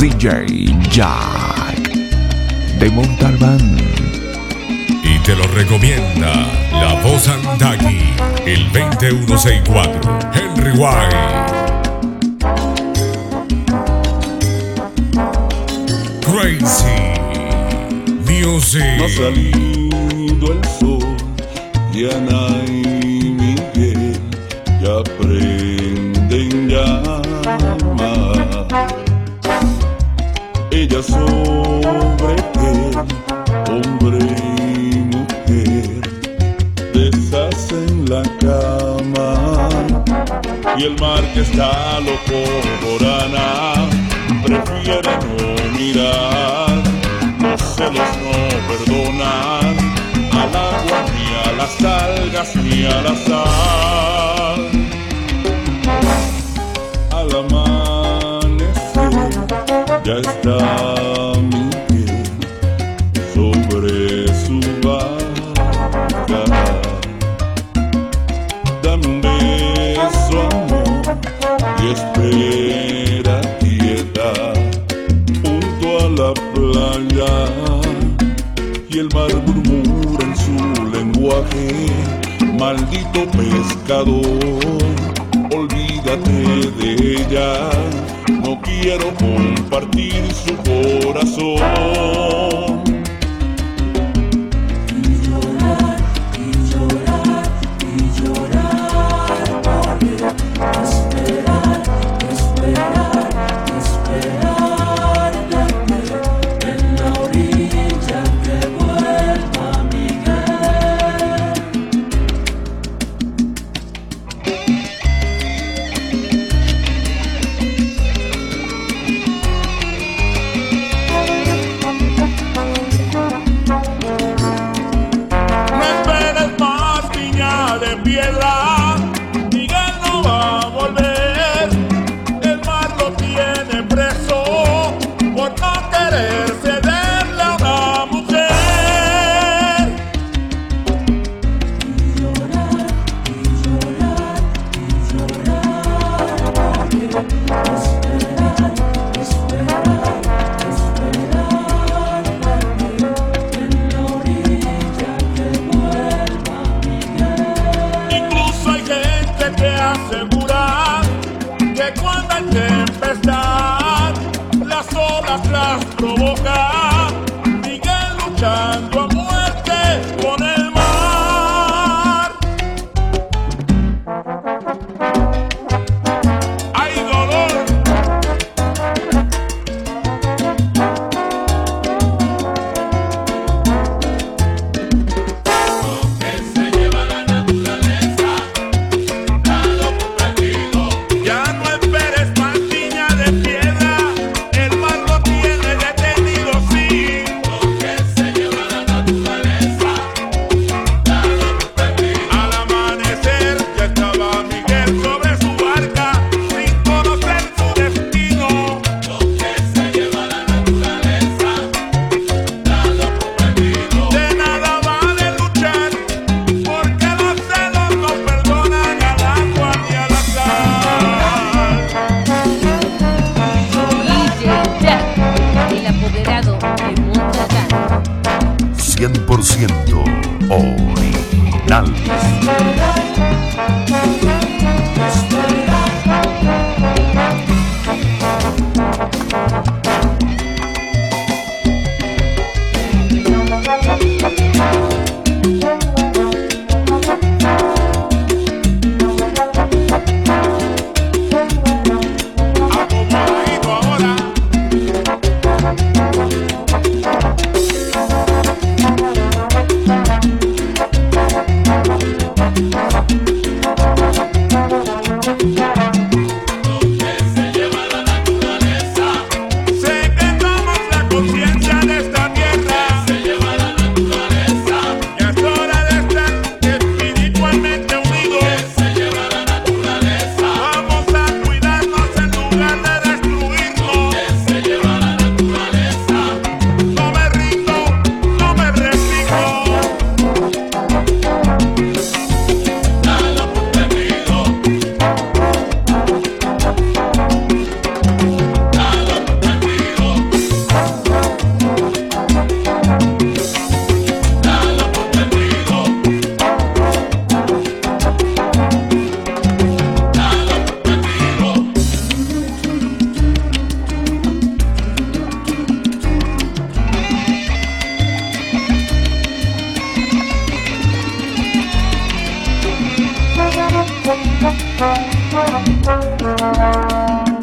DJ Jack de Montalbán. Y te lo recomienda la voz Andagui, el 2164, Henry White. Crazy Music. No ha salido el sol y Ana y Miguel ya prenden llama. Ella sobre él, hombre y mujer, deshacen la cama. Y el mar que está loco por Ana, prefiere no mirar. Los celos no perdonan al agua ni a las algas ni a la sal. Ya está Miguel sobre su barca. Dame un beso, amor, y espera quieta junto a la playa. Y el mar murmura en su lenguaje, maldito pescador, olvídate de ella, quiero compartir su corazón. No provoca. Miguel luchando original. Thank you.